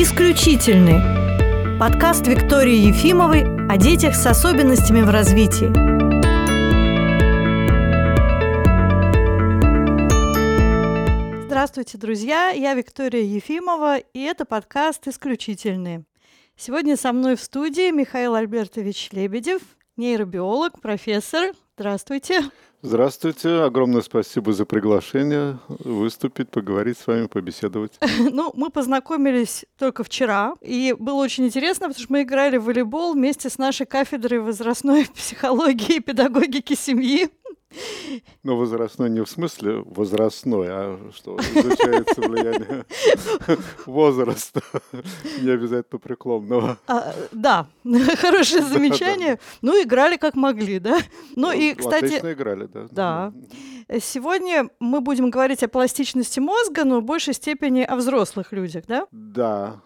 «Исключительный» – подкаст Виктории Ефимовой о детях с особенностями в развитии. Здравствуйте, друзья! Я Виктория Ефимова, и это подкаст «Исключительный». Сегодня со мной в студии Михаил Альбертович Лебедев, нейробиолог, профессор. Здравствуйте. Здравствуйте, огромное спасибо за приглашение выступить, поговорить с вами, побеседовать. Ну, мы познакомились только вчера, и было очень интересно, потому что мы играли в волейбол вместе с нашей кафедрой возрастной психологии и педагогики семьи. Но возрастной не в смысле возрастной, а что изучается влияние возраста, не обязательно преклонного. А, да, хорошее замечание. Ну, играли как могли, да? Ну, и, кстати... Отлично играли, да. Да. Сегодня мы будем говорить о пластичности мозга, но в большей степени о взрослых людях, да? Да,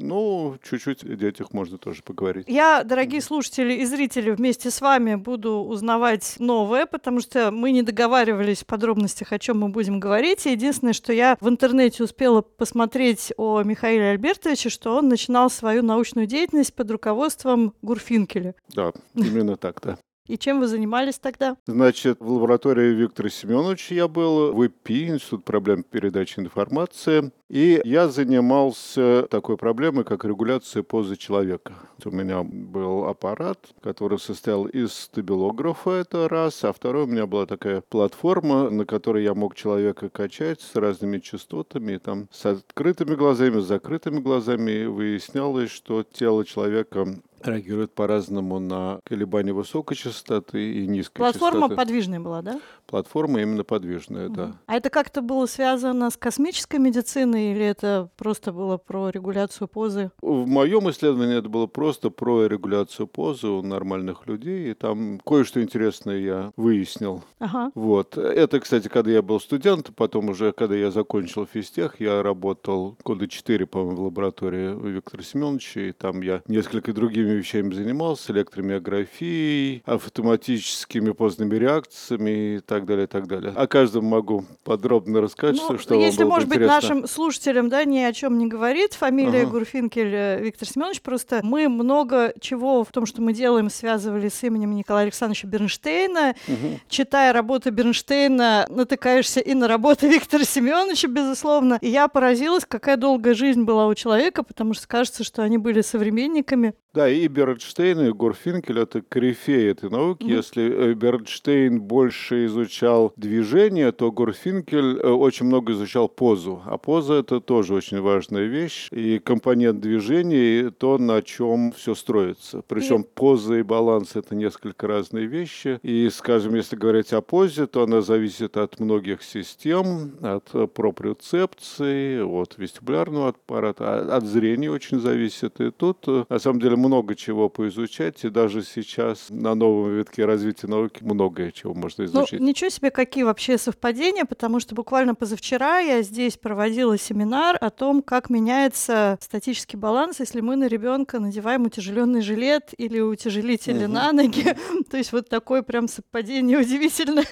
ну, чуть-чуть о детях можно тоже поговорить. Я, дорогие слушатели и зрители, вместе с вами буду узнавать новое, потому что мы не договаривались в подробностях, о чем мы будем говорить. И единственное, что я в интернете успела посмотреть о Михаиле Альбертовиче, что он начинал свою научную деятельность под руководством Гурфинкеля. Да, именно так, да. И чем вы занимались тогда? Значит, в лаборатории Виктора Семеновича я был, в ИПИ, Институт проблем передачи информации. И я занимался такой проблемой, как регуляция позы человека. У меня был аппарат, который состоял из стабилографа, это раз, а второй у меня была такая платформа, на которой я мог человека качать с разными частотами, там с открытыми глазами, с закрытыми глазами выяснялось, что тело человека реагирует по-разному на колебания высокой частоты и низкой Платформа частоты. подвижная была, да? Платформа именно подвижная, угу. да. А это как-то было связано с космической медициной или это просто было про регуляцию позы? В моем исследовании это было просто про регуляцию позы у нормальных людей, и там кое-что интересное я выяснил. Ага. Вот. Это, кстати, когда я был студент, потом уже, когда я закончил физтех, я работал года четыре, по-моему, в лаборатории Виктора Семеновича, и там я несколько другими вещами занимался, электромиографией, автоматическими поздними реакциями и так далее, и так далее. О каждом могу подробно рассказать, ну, что Если, вам может быть, интересно. нашим слушателям да, ни о чем не говорит, фамилия ага. Гурфинкель э, Виктор Семенович, просто мы много чего в том, что мы делаем, связывали с именем Николая Александровича Бернштейна. Угу. Читая работы Бернштейна, натыкаешься и на работы Виктора Семеновича, безусловно. И я поразилась, какая долгая жизнь была у человека, потому что кажется, что они были современниками. Да, и Бернштейн, и Горфинкель — это корифеи этой науки. Mm-hmm. Если э, Бернштейн больше изучал движение, то Горфинкель э, очень много изучал позу. А поза — это тоже очень важная вещь. И компонент движения — и то, на чем все строится. Причем и... поза и баланс — это несколько разные вещи. И, скажем, если говорить о позе, то она зависит от многих систем, от э, проприоцепции, от вестибулярного аппарата, от зрения очень зависит. И тут, на самом деле, много чего поизучать, и даже сейчас на новом витке развития науки многое чего можно ну, изучить. Ну, ничего себе, какие вообще совпадения, потому что буквально позавчера я здесь проводила семинар о том, как меняется статический баланс, если мы на ребенка надеваем утяжеленный жилет или утяжелители угу. на ноги. То есть вот такое прям совпадение удивительное.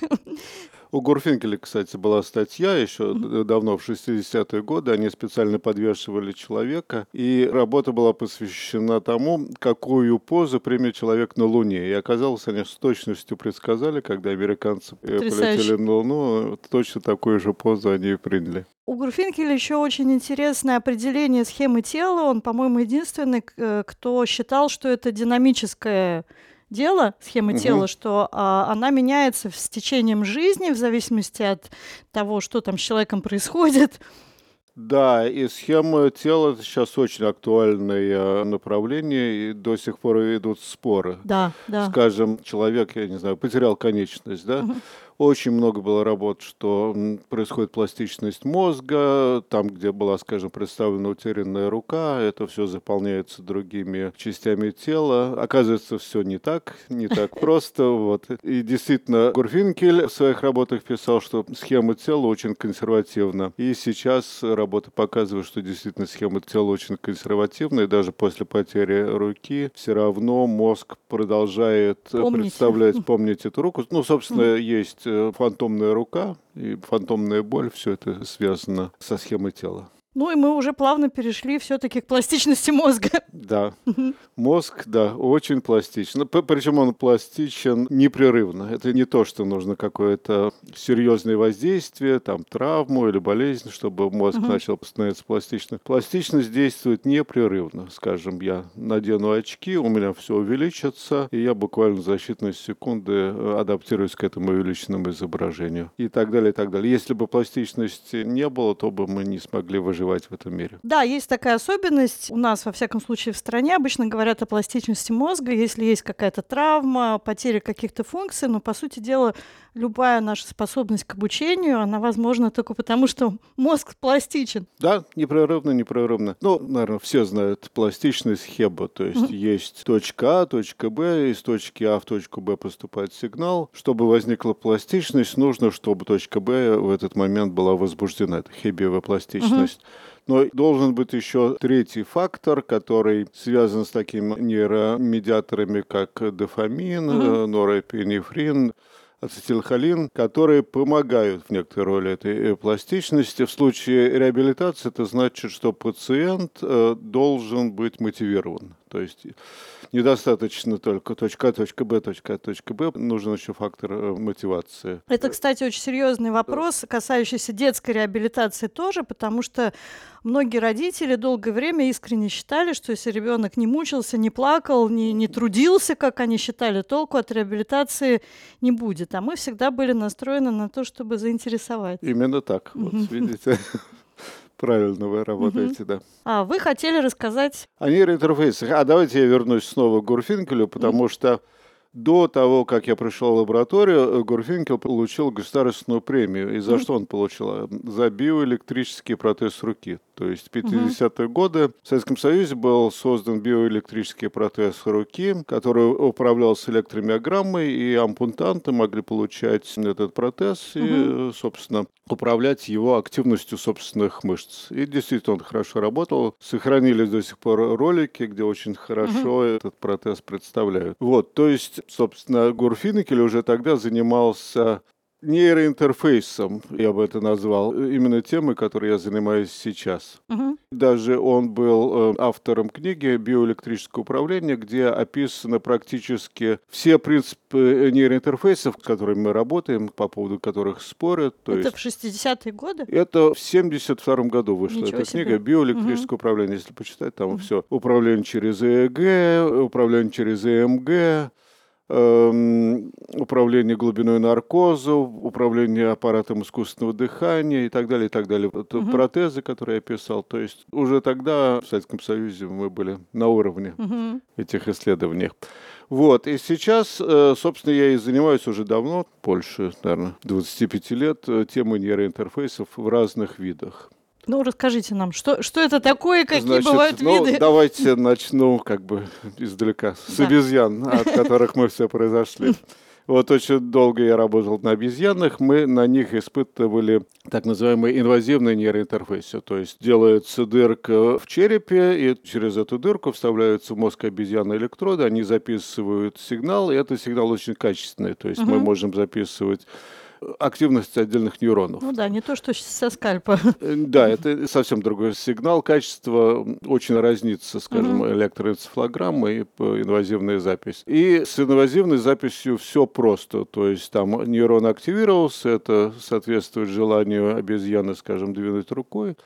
У Гурфинкеля, кстати, была статья еще давно, в 60-е годы. Они специально подвешивали человека, и работа была посвящена тому, какую позу примет человек на Луне. И оказалось, они с точностью предсказали, когда американцы полетели на Луну, точно такую же позу они и приняли. У Гурфинкеля еще очень интересное определение схемы тела. Он, по-моему, единственный, э, кто считал, что это динамическое дело, схема угу. тела, что а, она меняется с течением жизни в зависимости от того, что там с человеком происходит. Да, и схема тела сейчас очень актуальное направление, и до сих пор идут споры. Да, да. Скажем, человек, я не знаю, потерял конечность, да? Угу. Очень много было работ, что происходит пластичность мозга, там, где была, скажем, представлена утерянная рука, это все заполняется другими частями тела. Оказывается, все не так, не так просто. Вот. И действительно, Гурфинкель в своих работах писал, что схема тела очень консервативна. И сейчас работы показывают, что действительно схема тела очень консервативна, и даже после потери руки все равно мозг продолжает Помните. представлять, помнить эту руку. Ну, собственно, есть фантомная рука и фантомная боль, все это связано со схемой тела. Ну и мы уже плавно перешли все-таки к пластичности мозга. Да, мозг, да, очень пластичен. Причем он пластичен непрерывно. Это не то, что нужно какое-то серьезное воздействие, там травму или болезнь, чтобы мозг угу. начал становиться пластичным. Пластичность действует непрерывно. Скажем, я надену очки, у меня все увеличится, и я буквально за считанные секунды э, адаптируюсь к этому увеличенному изображению. И так далее, и так далее. Если бы пластичности не было, то бы мы не смогли выживать выживать в этом мире. Да, есть такая особенность. У нас, во всяком случае, в стране обычно говорят о пластичности мозга, если есть какая-то травма, потеря каких-то функций, но, по сути дела, любая наша способность к обучению, она возможна только потому, что мозг пластичен. Да, непрерывно, непрерывно. Ну, наверное, все знают пластичность Хеба, то есть mm-hmm. есть точка А, точка Б, из точки А в точку Б поступает сигнал. Чтобы возникла пластичность, нужно, чтобы точка Б в этот момент была возбуждена. Это хебиевая пластичность. Mm-hmm. Но должен быть еще третий фактор, который связан с такими нейромедиаторами, как дофамин, mm-hmm. норэпинефрин, ацетилхолин, которые помогают в некоторой роли этой э, пластичности. В случае реабилитации это значит, что пациент э, должен быть мотивирован. То есть недостаточно только точка А, точка Б, точка А, точка Б, нужен еще фактор э, мотивации. Это, кстати, очень серьезный вопрос, касающийся детской реабилитации тоже, потому что многие родители долгое время искренне считали, что если ребенок не мучился, не плакал, не, не трудился, как они считали, толку от реабилитации не будет. А мы всегда были настроены на то, чтобы заинтересовать. Именно так. Вот, видите. Правильно вы работаете, угу. да. А вы хотели рассказать... О нейроинтерфейсах. А давайте я вернусь снова к Гурфинкелю, потому угу. что до того, как я пришел в лабораторию, Гурфинкел получил государственную премию. И за что он получил? За биоэлектрический протез руки. То есть в 50-е годы в Советском Союзе был создан биоэлектрический протез руки, который управлялся электромиограммой, и ампутанты могли получать этот протез и, собственно, управлять его активностью собственных мышц. И действительно он хорошо работал. Сохранились до сих пор ролики, где очень хорошо этот протез представляют. Вот, то есть, собственно, Гурфинекель уже тогда занимался нейроинтерфейсом, я бы это назвал, именно темой, которой я занимаюсь сейчас. Угу. Даже он был э, автором книги «Биоэлектрическое управление», где описаны практически все принципы нейроинтерфейсов, с которыми мы работаем, по поводу которых спорят. То это есть... в 60-е годы? Это в 72 году вышла Ничего эта себе. книга «Биоэлектрическое угу. управление». Если почитать, там угу. все. Управление через ЭЭГ, управление через ЭМГ, Эм, управление глубиной наркоза, управление аппаратом искусственного дыхания и так далее, и так далее. Это угу. протезы, которые я писал. То есть уже тогда в Советском Союзе мы были на уровне угу. этих исследований. Вот, и сейчас, э, собственно, я и занимаюсь уже давно, больше, наверное, 25 лет, э, темой нейроинтерфейсов в разных видах. Ну, расскажите нам, что, что это такое, какие Значит, бывают ну, виды? Давайте начну как бы издалека, с да. обезьян, от которых мы все произошли. Вот очень долго я работал на обезьянах, мы на них испытывали так называемые инвазивные нейроинтерфейсы. То есть делается дырка в черепе, и через эту дырку вставляются в мозг обезьяны электроды, они записывают сигнал, и этот сигнал очень качественный. То есть угу. мы можем записывать активность отдельных нейронов. Ну да, не то, что со скальпа. Э, да, это совсем другой сигнал. Качество очень разнится, скажем, угу. электроэнцефалограмма и инвазивная запись. И с инвазивной записью все просто. То есть там нейрон активировался, это соответствует желанию обезьяны, скажем, двинуть рукой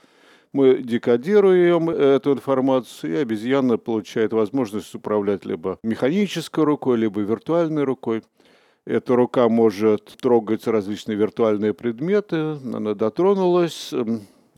мы декодируем эту информацию, и обезьяна получает возможность управлять либо механической рукой, либо виртуальной рукой. Эта рука может трогать различные виртуальные предметы, она дотронулась,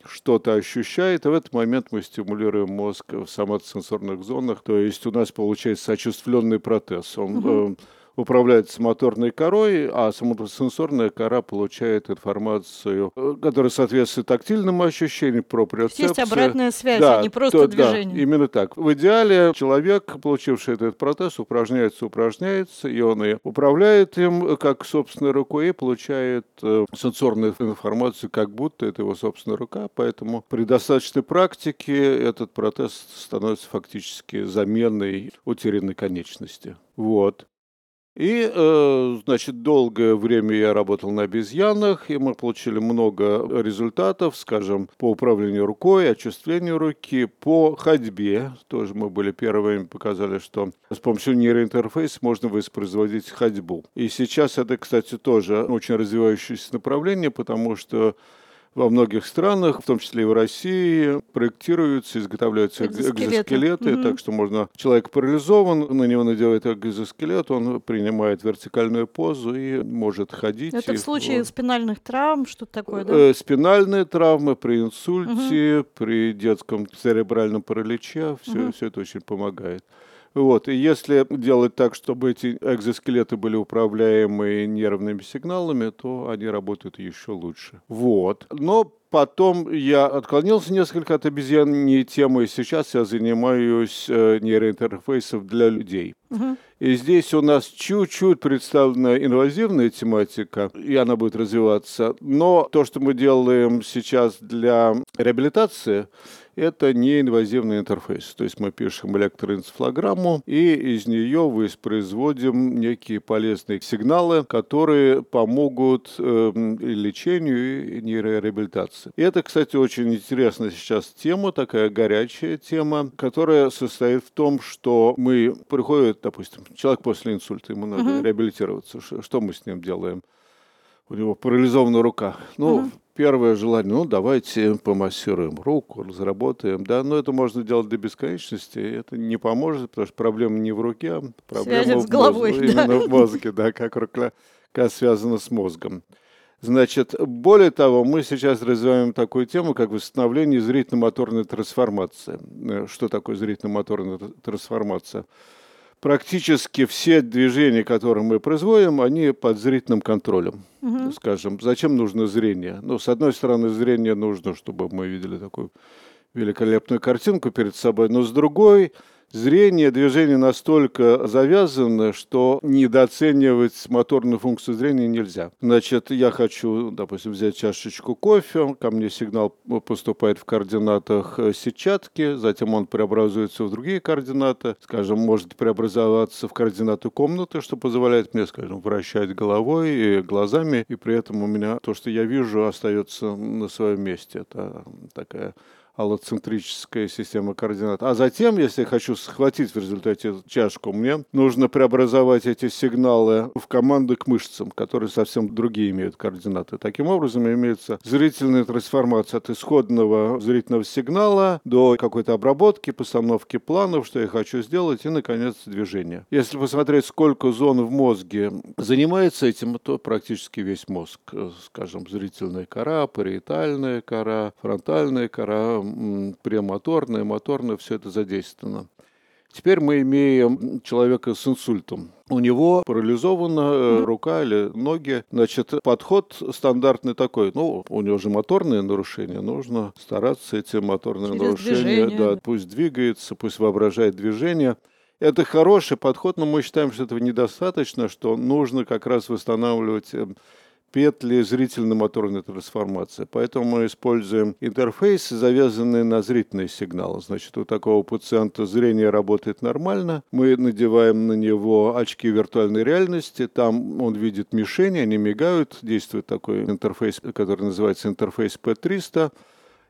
что-то ощущает, и в этот момент мы стимулируем мозг в соматосенсорных зонах, то есть у нас получается очувствленный протез. Он угу управляется моторной корой, а сенсорная кора получает информацию, э, которая соответствует тактильному ощущению, проприоцепции. Есть обратная связь, а да, а не просто то, движение. Да, именно так. В идеале человек, получивший этот протез, упражняется, упражняется, и он и управляет им как собственной рукой, и получает э, сенсорную информацию, как будто это его собственная рука. Поэтому при достаточной практике этот протез становится фактически заменой утерянной конечности. Вот. И, э, значит, долгое время я работал на обезьянах, и мы получили много результатов, скажем, по управлению рукой, очувствлению руки, по ходьбе. Тоже мы были первыми, показали, что с помощью нейроинтерфейса можно воспроизводить ходьбу. И сейчас это, кстати, тоже очень развивающееся направление, потому что во многих странах, в том числе и в России, проектируются, изготовляются экзоскелеты. экзоскелеты угу. Так что можно... Человек парализован, на него надевают экзоскелет, он принимает вертикальную позу и может ходить. Это и, в случае вот. спинальных травм, что-то такое, да? Э, спинальные травмы при инсульте, угу. при детском церебральном параличе, все, угу. все это очень помогает. Вот. И если делать так, чтобы эти экзоскелеты были управляемы нервными сигналами, то они работают еще лучше. Вот. Но потом я отклонился несколько от обезьяньей темы, и сейчас я занимаюсь э, нейроинтерфейсом для людей. Угу. И здесь у нас чуть-чуть представлена инвазивная тематика, и она будет развиваться. Но то, что мы делаем сейчас для реабилитации, это неинвазивный интерфейс. То есть мы пишем электроэнцефалограмму, и из нее воспроизводим некие полезные сигналы, которые помогут э, лечению и нейрореабилитации. И это, кстати, очень интересная сейчас тема, такая горячая тема, которая состоит в том, что мы приходит, допустим, человек после инсульта, ему надо uh-huh. реабилитироваться. Что мы с ним делаем? У него парализована рука. Ну, uh-huh первое желание, ну, давайте помассируем руку, разработаем, да, но это можно делать до бесконечности, это не поможет, потому что проблема не в руке, а проблема в головой, мозге, да. именно в мозге, да, как рука связана с мозгом. Значит, более того, мы сейчас развиваем такую тему, как восстановление зрительно-моторной трансформации. Э, что такое зрительно-моторная трансформация? Практически все движения, которые мы производим, они под зрительным контролем. Угу. Скажем, зачем нужно зрение? Ну, с одной стороны, зрение нужно, чтобы мы видели такую великолепную картинку перед собой, но с другой зрение, движение настолько завязаны, что недооценивать моторную функцию зрения нельзя. Значит, я хочу, допустим, взять чашечку кофе, ко мне сигнал поступает в координатах э, сетчатки, затем он преобразуется в другие координаты, скажем, может преобразоваться в координаты комнаты, что позволяет мне, скажем, вращать головой и глазами, и при этом у меня то, что я вижу, остается на своем месте. Это такая аллоцентрическая система координат. А затем, если я хочу схватить в результате чашку, мне нужно преобразовать эти сигналы в команды к мышцам, которые совсем другие имеют координаты. Таким образом, имеется зрительная трансформация от исходного зрительного сигнала до какой-то обработки, постановки планов, что я хочу сделать, и, наконец, движение. Если посмотреть, сколько зон в мозге занимается этим, то практически весь мозг, скажем, зрительная кора, париетальная кора, фронтальная кора, премоторное, моторное, все это задействовано. Теперь мы имеем человека с инсультом. У него парализована mm-hmm. рука или ноги. Значит, подход стандартный такой. Ну, у него же моторные нарушения. Нужно стараться эти моторные Через нарушения, движение. да, пусть двигается, пусть воображает движение. Это хороший подход, но мы считаем, что этого недостаточно, что нужно как раз восстанавливать э, петли зрительно-моторной трансформации. Поэтому мы используем интерфейс, завязанный на зрительные сигналы. Значит, у такого пациента зрение работает нормально. Мы надеваем на него очки виртуальной реальности. Там он видит мишени, они мигают. Действует такой интерфейс, который называется интерфейс P300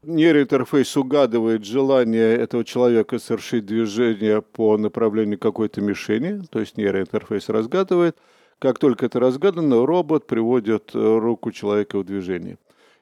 нейроинтерфейс угадывает желание этого человека совершить движение по направлению какой-то мишени, то есть нейроинтерфейс разгадывает – как только это разгадано, робот приводит э, руку человека в движение.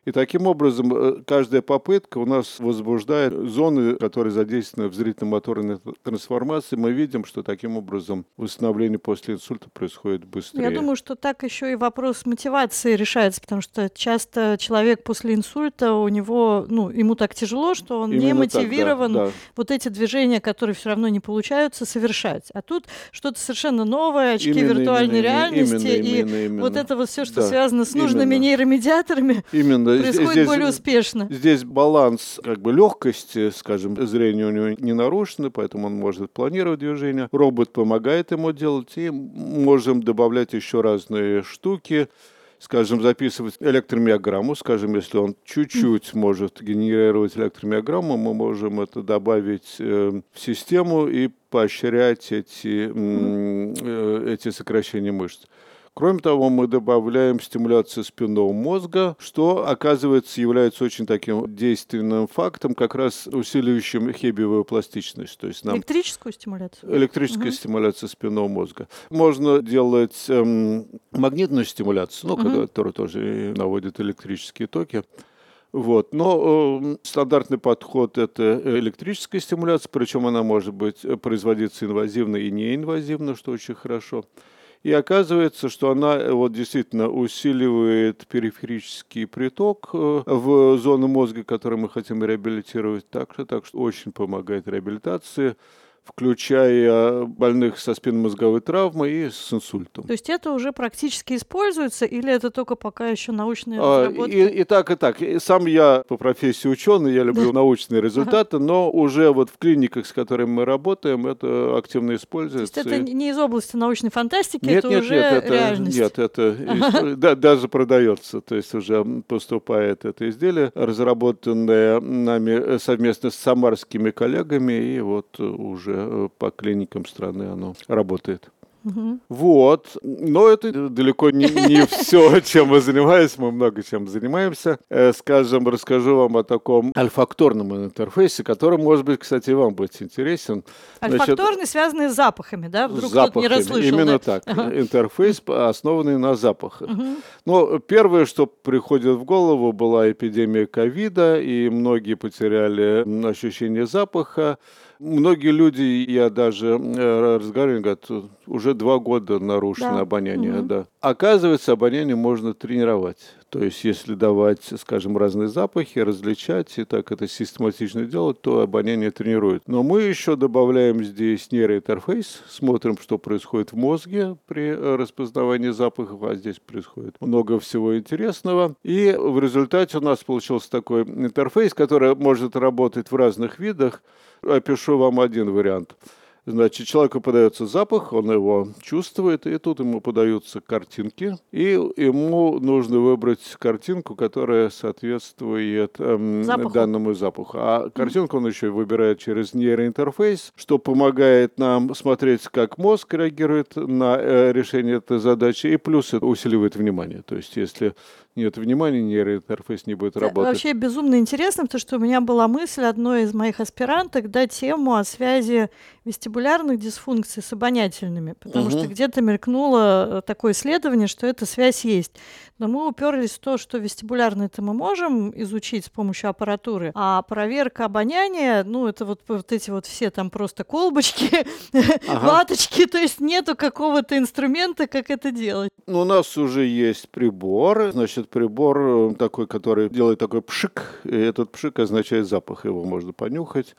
И таким образом э, каждая попытка у нас возбуждает зоны, которые задействованы в зрительно-моторной трансформации. Мы видим, что таким образом восстановление после инсульта происходит быстрее. Я думаю, что так еще и вопрос мотивации решается, потому что часто человек после инсульта, у него, ну, ему так тяжело, что он Именно не мотивирован так, да, да. вот эти движения, которые все равно не получаются, совершать. А тут что-то совершенно новое, очки именно, виртуальной именно, реальности, именно, и именно, именно. вот это вот все, что да, связано с нужными именно. нейромедиаторами. Именно происходит здесь, более успешно. Здесь баланс как бы легкости, скажем, зрение у него не нарушено, поэтому он может планировать движение. Робот помогает ему делать, и можем добавлять еще разные штуки скажем, записывать электромиограмму, скажем, если он чуть-чуть может генерировать электромиограмму, мы можем это добавить э, в систему и поощрять эти, э, эти сокращения мышц. Кроме того, мы добавляем стимуляцию спинного мозга, что, оказывается, является очень таким действенным фактом, как раз усиливающим хебиевую пластичность. То есть нам Электрическую стимуляцию? Электрическая угу. стимуляция спинного мозга. Можно делать эм, магнитную стимуляцию, ну, угу. которая тоже наводит электрические токи. Вот. Но э, стандартный подход – это электрическая стимуляция, причем она может быть э, производиться инвазивно и неинвазивно, что очень хорошо. И оказывается, что она э, вот действительно усиливает периферический приток э, в зону мозга, который мы хотим реабилитировать. Так так что очень помогает реабилитации включая больных со спинномозговой травмой и с инсультом. То есть это уже практически используется или это только пока еще научные а, разработки? И, и так, и так. И сам я по профессии ученый, я люблю научные результаты, но уже вот в клиниках, с которыми мы работаем, это активно используется. То есть это не из области научной фантастики, нет, это нет, уже нет, это, реальность? Нет, это да, даже продается, то есть уже поступает это изделие, разработанное нами совместно с самарскими коллегами, и вот уже уже э, по клиникам страны оно работает. Угу. Вот. Но это далеко не, не все, чем мы занимаемся. Мы много чем занимаемся. Э, скажем, расскажу вам о таком альфакторном интерфейсе, который, может быть, кстати, вам будет интересен. Альфакторный, Значит, связанный с запахами, да? Вдруг запахами. не расслышал. Именно да? так. Ага. Интерфейс, основанный на запахах. Угу. Но первое, что приходит в голову, была эпидемия ковида, и многие потеряли ощущение запаха. Многие люди, я даже э, разговариваю, говорят, уже два года нарушено да. обоняние. Угу. Да. Оказывается, обоняние можно тренировать. То есть, если давать, скажем, разные запахи, различать и так это систематично делать, то обоняние тренирует. Но мы еще добавляем здесь нейроинтерфейс, смотрим, что происходит в мозге при распознавании запахов, а здесь происходит много всего интересного. И в результате у нас получился такой интерфейс, который может работать в разных видах опишу вам один вариант. Значит, человеку подается запах, он его чувствует, и тут ему подаются картинки, и ему нужно выбрать картинку, которая соответствует эм, запаху. данному запаху. А картинку он еще выбирает через нейроинтерфейс, что помогает нам смотреть, как мозг реагирует на э, решение этой задачи, и плюс это усиливает внимание. То есть, если нет внимания, нейроинтерфейс не будет работать. Вообще безумно интересно, потому что у меня была мысль одной из моих аспиранток дать тему о связи вестибулярных дисфункций с обонятельными, потому угу. что где-то мелькнуло э, такое исследование, что эта связь есть. Но мы уперлись в то, что вестибулярные это мы можем изучить с помощью аппаратуры, а проверка обоняния, ну, это вот, вот эти вот все там просто колбочки, ага. ваточки, то есть нету какого-то инструмента, как это делать. Ну, у нас уже есть прибор, значит, значит, прибор э, такой, который делает такой пшик, и этот пшик означает запах, его можно понюхать.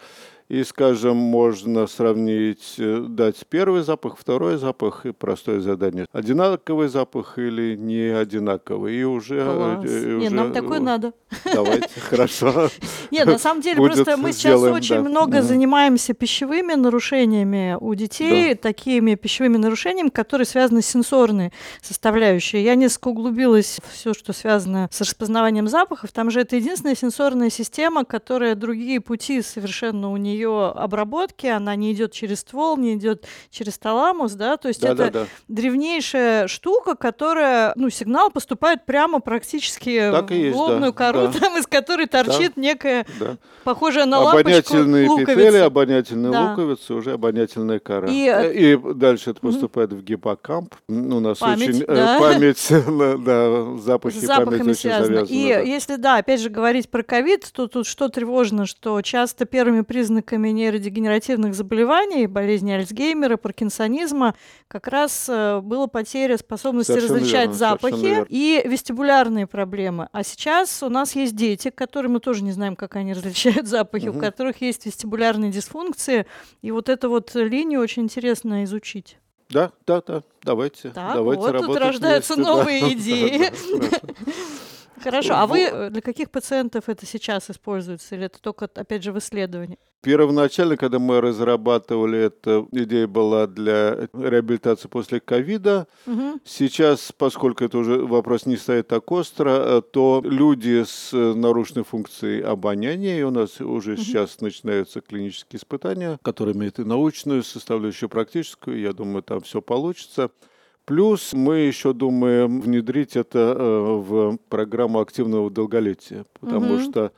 И, скажем, можно сравнить, э, дать первый запах, второй запах и простое задание. Одинаковый запах или не одинаковый. И уже... Э, Класс. И Нет, нам такой надо. Давайте, хорошо. Нет, на самом деле, просто мы сейчас очень много занимаемся пищевыми нарушениями у детей, такими пищевыми нарушениями, которые связаны с сенсорной составляющей. Я несколько углубилась в все, что связано с распознаванием запахов. Там же это единственная сенсорная система, которая другие пути совершенно у нее ее обработки, она не идет через ствол, не идет через таламус, да, то есть да, это да, да. древнейшая штука, которая, ну, сигнал поступает прямо практически так в есть, лобную да, кору, да. там из которой торчит да, некая да. похожая на обонятельные лампочку петели, обонятельные да. луковицы, уже обонятельная кора. И, э, и дальше это поступает mm-hmm. в гиппокамп. У нас память, очень э, да. память, да, запахи, С запахами память очень завязаны. И да. если, да, опять же говорить про ковид, то тут что тревожно, что часто первыми признаками признаками нейродегенеративных заболеваний, болезни Альцгеймера, паркинсонизма, как раз э, была потеря способности совершенно различать верно, запахи и вестибулярные проблемы. А сейчас у нас есть дети, которые мы тоже не знаем, как они различают запахи, угу. у которых есть вестибулярные дисфункции, и вот эту вот линию очень интересно изучить. Да, да, да, давайте. Так, давайте вот тут рождаются вместе, новые да. идеи. Хорошо, а вы э, для каких пациентов это сейчас используется? Или это только, опять же, в исследовании? Первоначально, когда мы разрабатывали это, идея была для реабилитации после ковида. Угу. Сейчас, поскольку это уже вопрос не стоит так остро, э, то люди с нарушенной функцией обоняния, и у нас уже угу. сейчас начинаются клинические испытания, которые имеют и научную составляющую, практическую. Я думаю, там все получится. Плюс мы еще думаем внедрить это э, в программу активного долголетия, потому угу. что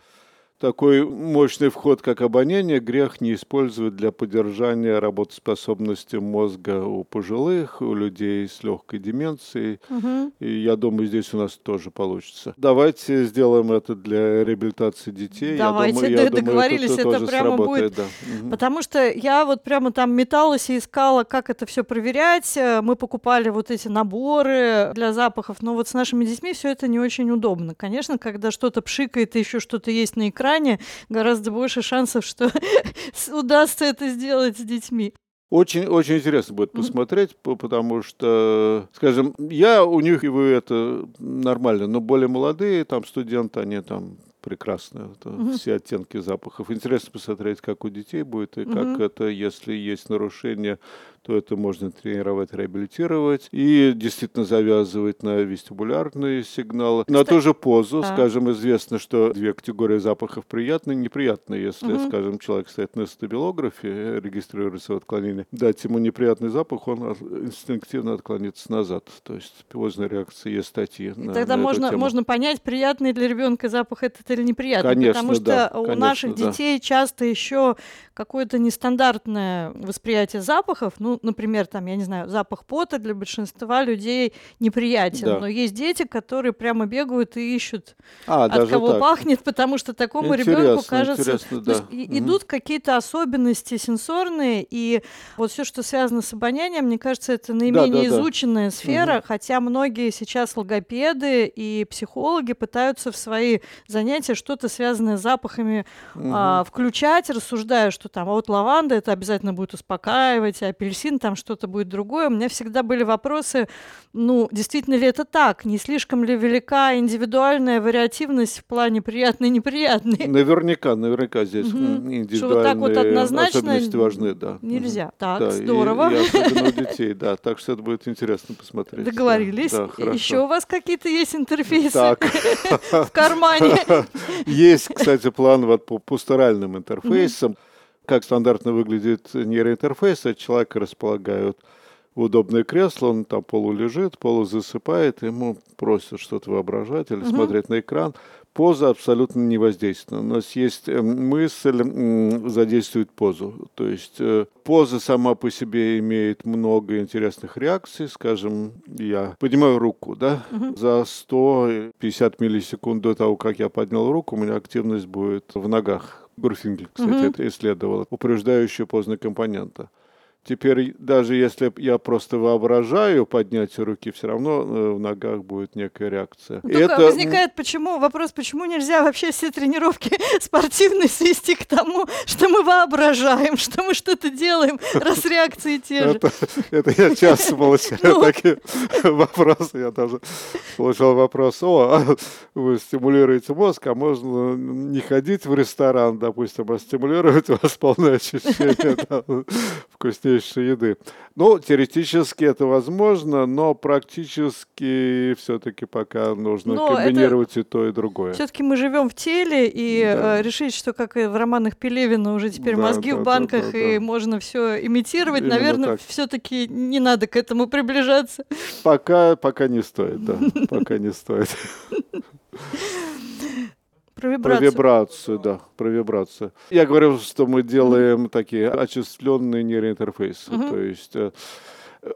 такой мощный вход, как обоняние, грех не использовать для поддержания работоспособности мозга у пожилых, у людей с легкой деменцией. Угу. И я думаю, здесь у нас тоже получится. Давайте сделаем это для реабилитации детей. Давайте, я думаю, я договорились, думаю, это, это прямо сработает, будет. Да. Потому что я вот прямо там металась и искала, как это все проверять. Мы покупали вот эти наборы для запахов, но вот с нашими детьми все это не очень удобно. Конечно, когда что-то пшикает и еще что-то есть на экране, экране, гораздо больше шансов, что удастся это сделать с детьми. Очень, очень интересно будет посмотреть, потому что, скажем, я у них и вы это нормально, но более молодые там студенты, они там прекрасно. Это угу. Все оттенки запахов. Интересно посмотреть, как у детей будет, и угу. как это, если есть нарушение, то это можно тренировать, реабилитировать и действительно завязывать на вестибулярные сигналы. На ту же позу, а. скажем, известно, что две категории запахов приятные и неприятные. Если, угу. скажем, человек стоит на стабилографе, регистрируется в отклонении, дать ему неприятный запах, он инстинктивно отклонится назад. То есть позная реакция есть статьи. И на, тогда на можно, можно понять, приятный для ребенка запах это или неприятный. Конечно, потому что да, у конечно, наших да. детей часто еще какое-то нестандартное восприятие запахов. Ну, например, там, я не знаю, запах пота для большинства людей неприятен, да. но есть дети, которые прямо бегают и ищут, а, от кого так. пахнет, потому что такому ребенку кажется, да. есть, угу. идут какие-то особенности сенсорные, и вот все, что связано с обонянием, мне кажется, это наименее да, да, изученная да. сфера, угу. хотя многие сейчас логопеды и психологи пытаются в свои занятия что-то связанное с запахами угу. а, включать, рассуждая, что там, а вот лаванда это обязательно будет успокаивать, а апельсин апельсин, там что-то будет другое. У меня всегда были вопросы, ну, действительно ли это так? Не слишком ли велика индивидуальная вариативность в плане приятный неприятный? Наверняка, наверняка здесь угу. индивидуальные Что вот так вот однозначно особенности важны, да. Нельзя. Так, да, здорово. И, и особенно у детей, да. Так что это будет интересно посмотреть. Договорились. Да, да, Еще у вас какие-то есть интерфейсы так. в кармане? Есть, кстати, план вот по пусторальным интерфейсам как стандартно выглядит нейроинтерфейс, от человека располагают в удобное кресло, он там полулежит, полузасыпает, ему просят что-то воображать или угу. смотреть на экран. Поза абсолютно не воздействует. У нас есть э, мысль задействовать позу. То есть э, поза сама по себе имеет много интересных реакций. Скажем, я поднимаю руку, да, угу. за 150 миллисекунд до того, как я поднял руку, у меня активность будет в ногах Гурфингель, кстати, угу. это исследовал, упреждающую поздно компонента. Теперь даже если я просто воображаю поднятие руки, все равно э, в ногах будет некая реакция. Ну, только это... возникает почему вопрос, почему нельзя вообще все тренировки спортивные свести к тому, что мы воображаем, что мы что-то делаем, раз реакции те же. Это я часто получаю ну. такие вопросы. Я даже получал вопрос, о, а вы стимулируете мозг, а можно не ходить в ресторан, допустим, а стимулировать у вас полное ощущение вкуснее вкуснейшей еды. Ну, теоретически это возможно, но практически все-таки пока нужно но комбинировать и то, и другое. Все-таки мы живем в теле, и да. э, решить, что как и в романах Пелевина уже теперь да, мозги да, в банках, да, да, и да. можно все имитировать, Именно наверное, все-таки не надо к этому приближаться. Пока, пока не стоит, да, пока не стоит. Про вибрацию. Про вибрацию, да, про вибрацию. Я говорил, что мы делаем такие очисленные нейроинтерфейсы. Mm-hmm. То есть э,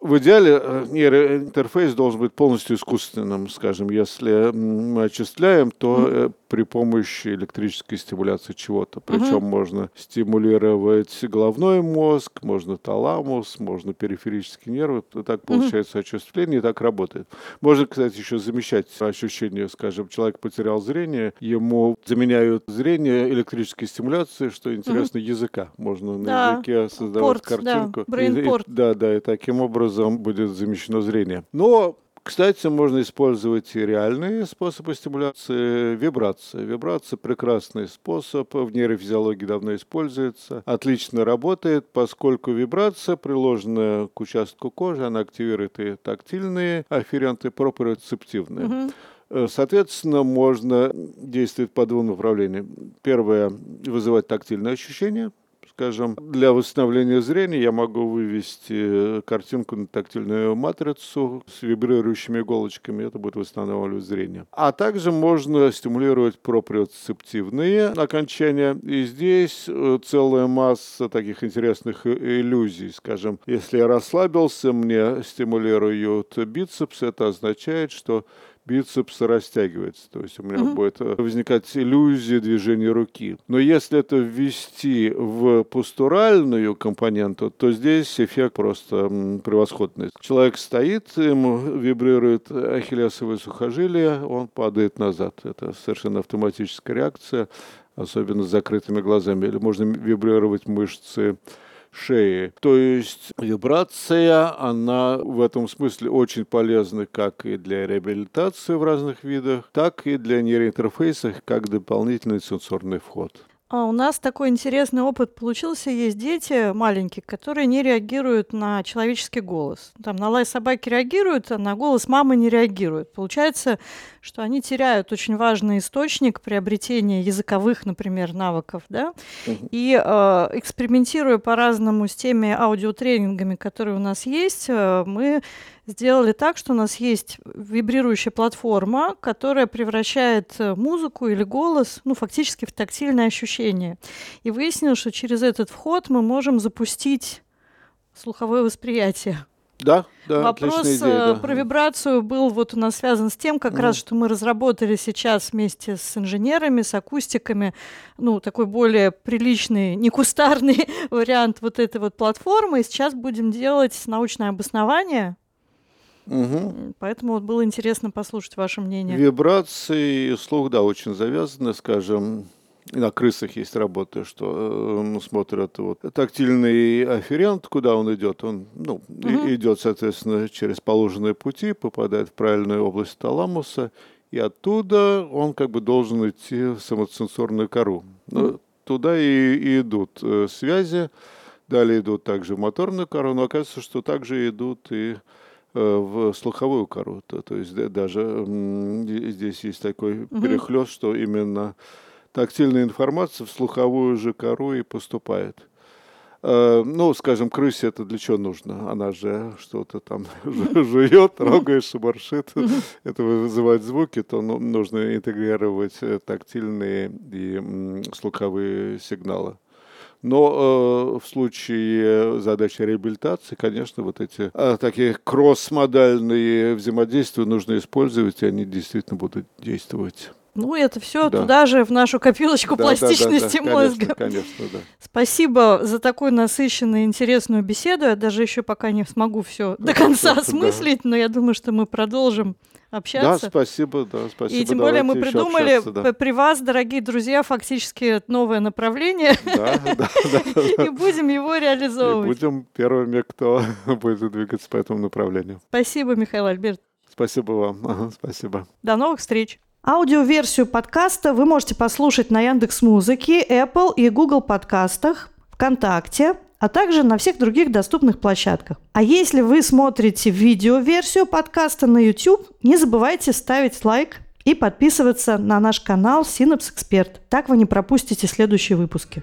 в идеале э, нейроинтерфейс должен быть полностью искусственным, скажем. Если мы отчисляем, то. При помощи электрической стимуляции чего-то. Причем mm-hmm. можно стимулировать головной мозг, можно таламус, можно периферические нервы. Так получается mm-hmm. отчисление, и так работает. Можно, кстати, еще замещать ощущение, скажем, человек потерял зрение, ему заменяют зрение электрической стимуляцией, что интересно, mm-hmm. языка. Можно да. на языке создавать Порт, картинку. Да, и, и, да, да, и таким образом будет замещено зрение. Но Кстати, можно использовать и реальные способы стимуляции. Вибрация. Вибрация – прекрасный способ, в нейрофизиологии давно используется. Отлично работает, поскольку вибрация, приложенная к участку кожи, она активирует и тактильные афференты, проприоцептивные. Угу. Соответственно, можно действовать по двум направлениям. Первое – вызывать тактильные ощущения, скажем, для восстановления зрения я могу вывести картинку на тактильную матрицу с вибрирующими иголочками, это будет восстанавливать зрение. А также можно стимулировать проприоцептивные окончания, и здесь э, целая масса таких интересных иллюзий, скажем, если я расслабился, мне стимулируют бицепс, это означает, что бицепс растягивается. То есть у меня угу. будет э, возникать иллюзия движения руки. Но если это ввести в постуральную компоненту, то здесь эффект просто превосходный. Человек стоит, ему вибрирует ахиллесовое сухожилие, он падает назад. Это совершенно автоматическая реакция, особенно с закрытыми глазами. Или можно вибрировать мышцы шеи. То есть вибрация, она в этом смысле очень полезна как и для реабилитации в разных видах, так и для нейроинтерфейсов, как дополнительный сенсорный вход. А у нас такой интересный опыт получился. Есть дети маленькие, которые не реагируют на человеческий голос. Там на лай собаки реагируют, а на голос мамы не реагируют. Получается, что они теряют очень важный источник приобретения языковых, например, навыков. Да? И э, экспериментируя по-разному с теми аудиотренингами, которые у нас есть, э, мы сделали так, что у нас есть вибрирующая платформа, которая превращает э, музыку или голос, ну, фактически в тактильное ощущение. И выяснилось, что через этот вход мы можем запустить слуховое восприятие. Да, да, Вопрос идея, да. Э, про вибрацию был вот у нас связан с тем, как mm. раз, что мы разработали сейчас вместе с инженерами, с акустиками, ну, такой более приличный, не кустарный вариант вот этой вот платформы. И сейчас будем делать научное обоснование Угу. Поэтому вот было интересно послушать ваше мнение. Вибрации и слух, да, очень завязаны, скажем, на крысах есть работа, что э, смотрят вот тактильный афферент, куда он идет, он ну, угу. идет, соответственно, через положенные пути, попадает в правильную область таламуса, и оттуда он как бы должен идти в самоценсорную кору. Угу. Туда и, и идут э, связи, далее идут также в моторную кору, но оказывается, что также идут и Э, в слуховую кору. То, то есть даже здесь есть такой угу. перехлест, что именно тактильная информация в слуховую же кору и поступает. Э, ну, скажем, крысе это для чего нужно? Она же что-то там жует, трогаешь, шебаршит. Это вызывает звуки, то ну, нужно интегрировать э, тактильные и слуховые сигналы. Но э, в случае задачи реабилитации, конечно, вот эти э, такие кросс-модальные взаимодействия нужно использовать, и они действительно будут действовать. Ну, это все да. туда же, в нашу копилочку да, пластичности да, да, да. мозга. Конечно, конечно, да. Спасибо за такую насыщенную, интересную беседу. Я даже еще пока не смогу все до конца осмыслить, да. но я думаю, что мы продолжим общаться. Да, спасибо, да, спасибо. И тем более мы придумали да. при вас, дорогие друзья, фактически новое направление. Да, да, да. И будем его реализовывать. И будем первыми, кто будет двигаться по этому направлению. Спасибо, Михаил Альберт. Спасибо вам. Ага, спасибо. До новых встреч. Аудиоверсию подкаста вы можете послушать на Яндекс Музыке, Apple и Google подкастах, ВКонтакте, а также на всех других доступных площадках. А если вы смотрите видеоверсию подкаста на YouTube, не забывайте ставить лайк и подписываться на наш канал Synapse Expert. Так вы не пропустите следующие выпуски.